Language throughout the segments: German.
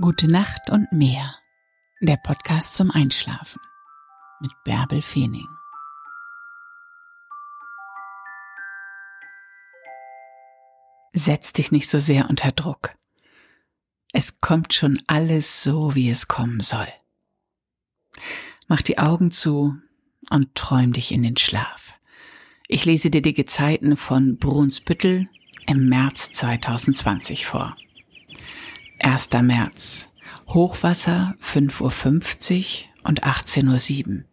Gute Nacht und mehr. Der Podcast zum Einschlafen mit Bärbel Feening. Setz dich nicht so sehr unter Druck. Es kommt schon alles so, wie es kommen soll. Mach die Augen zu und träum dich in den Schlaf. Ich lese dir die Gezeiten von Brunsbüttel im März 2020 vor. 1. März. Hochwasser 5.50 Uhr und 18.07 Uhr.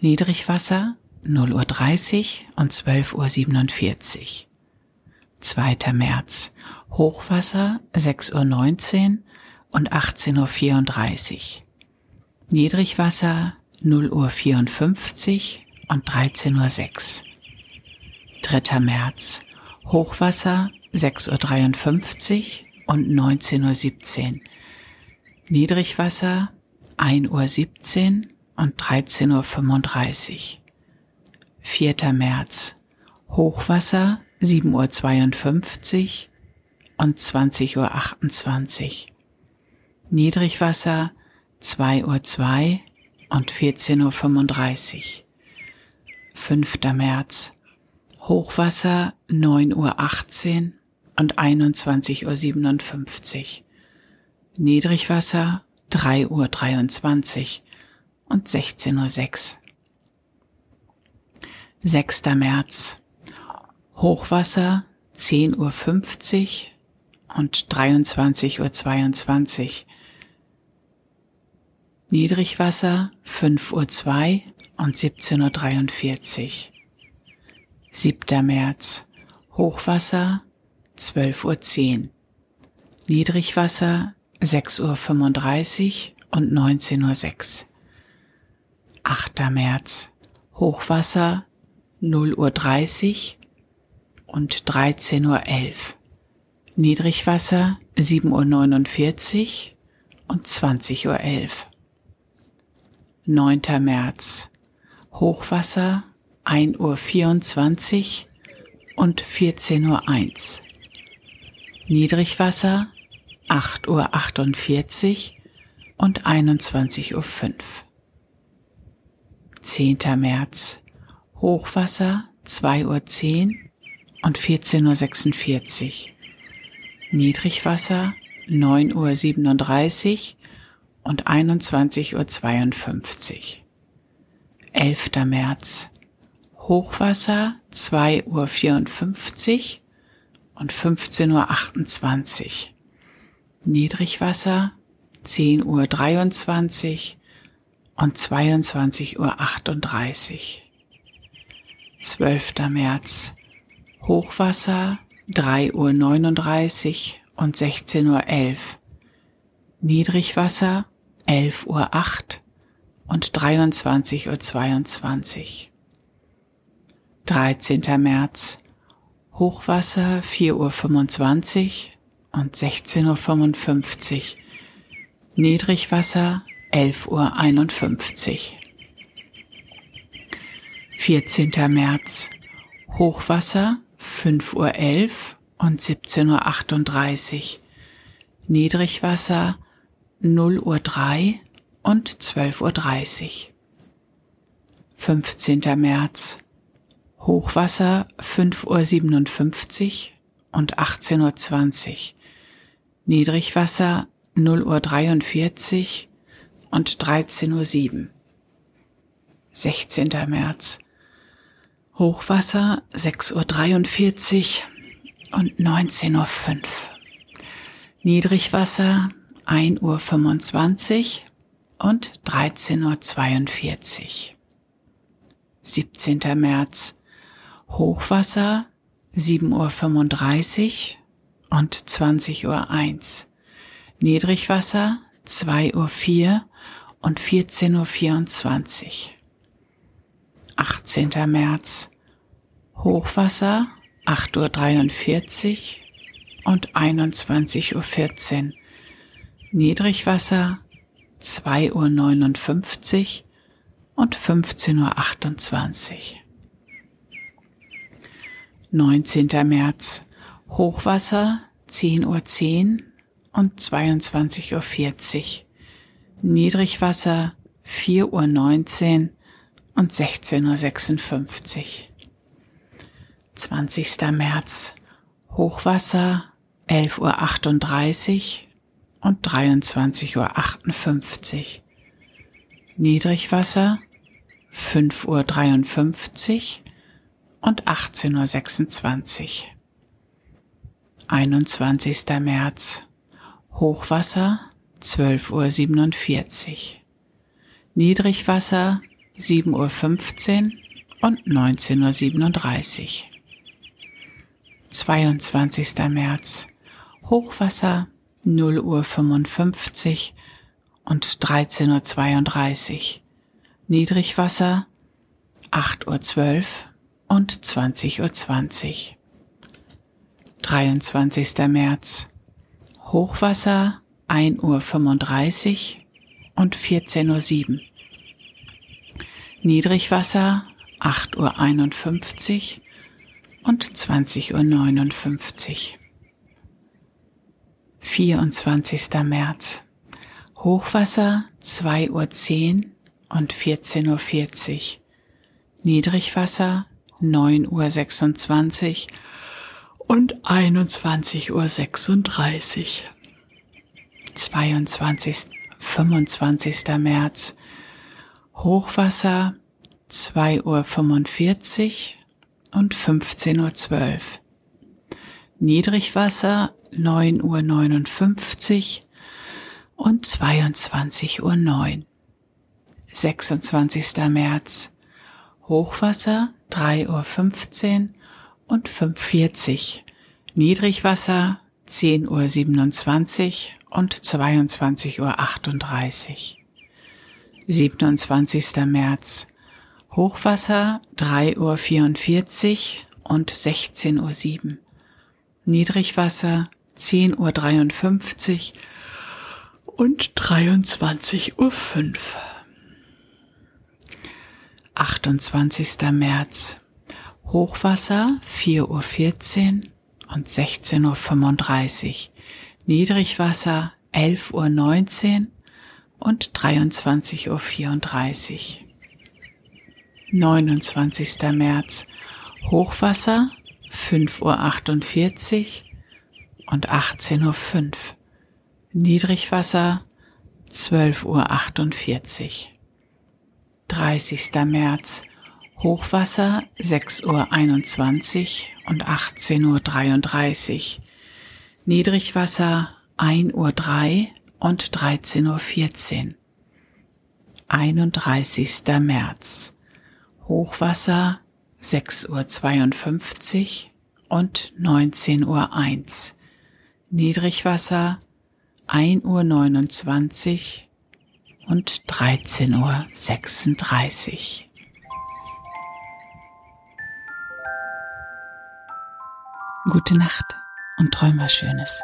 Niedrigwasser 0.30 Uhr und 12.47 Uhr. 2. März. Hochwasser 6.19 Uhr und 18.34 Uhr. Niedrigwasser 0.54 Uhr und 13.06 Uhr. 3. März. Hochwasser 6.53 Uhr und 19.17 Uhr. Niedrigwasser 1.17 Uhr und 13.35 Uhr. 4. März. Hochwasser 7.52 Uhr und 20.28 Uhr. Niedrigwasser 2.02 Uhr und 14.35 Uhr. 5. März. Hochwasser 9.18 Uhr und 21.57 Uhr. Niedrigwasser 3.23 Uhr und 16.06 Uhr. 6. März. Hochwasser 10.50 Uhr und 23.22 Uhr. Niedrigwasser 5.02 Uhr und 17.43 Uhr. 7. März. Hochwasser 12.10 Uhr. Niedrigwasser 6.35 Uhr und 19.06 Uhr. 8. März. Hochwasser 0.30 Uhr und 13.11 Uhr. Niedrigwasser 7.49 Uhr und 20.11 Uhr. 9. März. Hochwasser 1.24 Uhr und 14.01 Uhr. Niedrigwasser 8.48 Uhr und 21.05 Uhr. 10. März Hochwasser 2.10 Uhr und 14.46 Uhr. Niedrigwasser 9.37 Uhr und 21.52 Uhr. 11. März Hochwasser 2.54 Uhr und 15.28 Uhr. Niedrigwasser 10.23 Uhr und 22.38 Uhr. 12. März Hochwasser 3.39 Uhr und 16.11 Uhr. Niedrigwasser 11.08 Uhr und 23.22 Uhr. 13. März Hochwasser 4.25 Uhr und 16.55 Uhr. Niedrigwasser 11.51 Uhr. 14. März. Hochwasser 5.11 Uhr und 17.38 Uhr. Niedrigwasser 0.03 Uhr und 12.30 Uhr. 15. März. Hochwasser 5.57 Uhr und 18.20 Uhr. Niedrigwasser 0.43 Uhr und 13.07 Uhr. 16. März. Hochwasser 6.43 Uhr und 19.05 Uhr. Niedrigwasser 1.25 Uhr und 13.42 Uhr. 17. März. Hochwasser 7.35 Uhr und 20.01 Uhr. Niedrigwasser 2.04 Uhr und 14.24 Uhr. 18. März. Hochwasser 8.43 Uhr und 21.14 Uhr. Niedrigwasser 2.59 Uhr und 15.28 Uhr. 19. März Hochwasser 10.10 Uhr und 22.40 Uhr. Niedrigwasser 4.19 Uhr und 16.56 Uhr. 20. März Hochwasser 11.38 Uhr und 23.58 Uhr. Niedrigwasser 5.53 Uhr und 18.26 Uhr. 21. März Hochwasser 12.47 Uhr. Niedrigwasser 7.15 Uhr und 19.37 Uhr. 22. März Hochwasser 0 Uhr 55 und 13.32 Uhr. Niedrigwasser 8 Uhr 12 und 20.20 Uhr. 20. 23. März Hochwasser 1 Uhr 35 und 14.07 Uhr. Niedrigwasser 8 Uhr 51 und 20.59 Uhr. 24. März. Hochwasser 2.10 Uhr und 14.40 Uhr. Niedrigwasser 9.26 Uhr und 21.36 Uhr. 22. 25. März. Hochwasser 2.45 Uhr und 15.12 Uhr. Niedrigwasser 9.59 Uhr und 22.09 Uhr. 26. März. Hochwasser 3.15 Uhr und 5.40 Uhr. Niedrigwasser 10.27 Uhr und 22.38 Uhr. 27. März. Hochwasser 3.44 Uhr und 16.07 Uhr. Niedrigwasser 10.53 Uhr und 23.05 Uhr. 28. März. Hochwasser 4.14 Uhr und 16.35 Uhr. Niedrigwasser 11.19 Uhr und 23.34 Uhr. 29. März. Hochwasser 5.48 Uhr und 18.05 Uhr. Niedrigwasser 12.48 Uhr. 30. März. Hochwasser 6.21 Uhr und 18.33 Uhr. Niedrigwasser 1.03 Uhr und 13.14 Uhr. 31. März. Hochwasser 6.52 Uhr und 19.01 Uhr. Niedrigwasser 1.29 Uhr und 13.36 Uhr. Gute Nacht und träum was Schönes.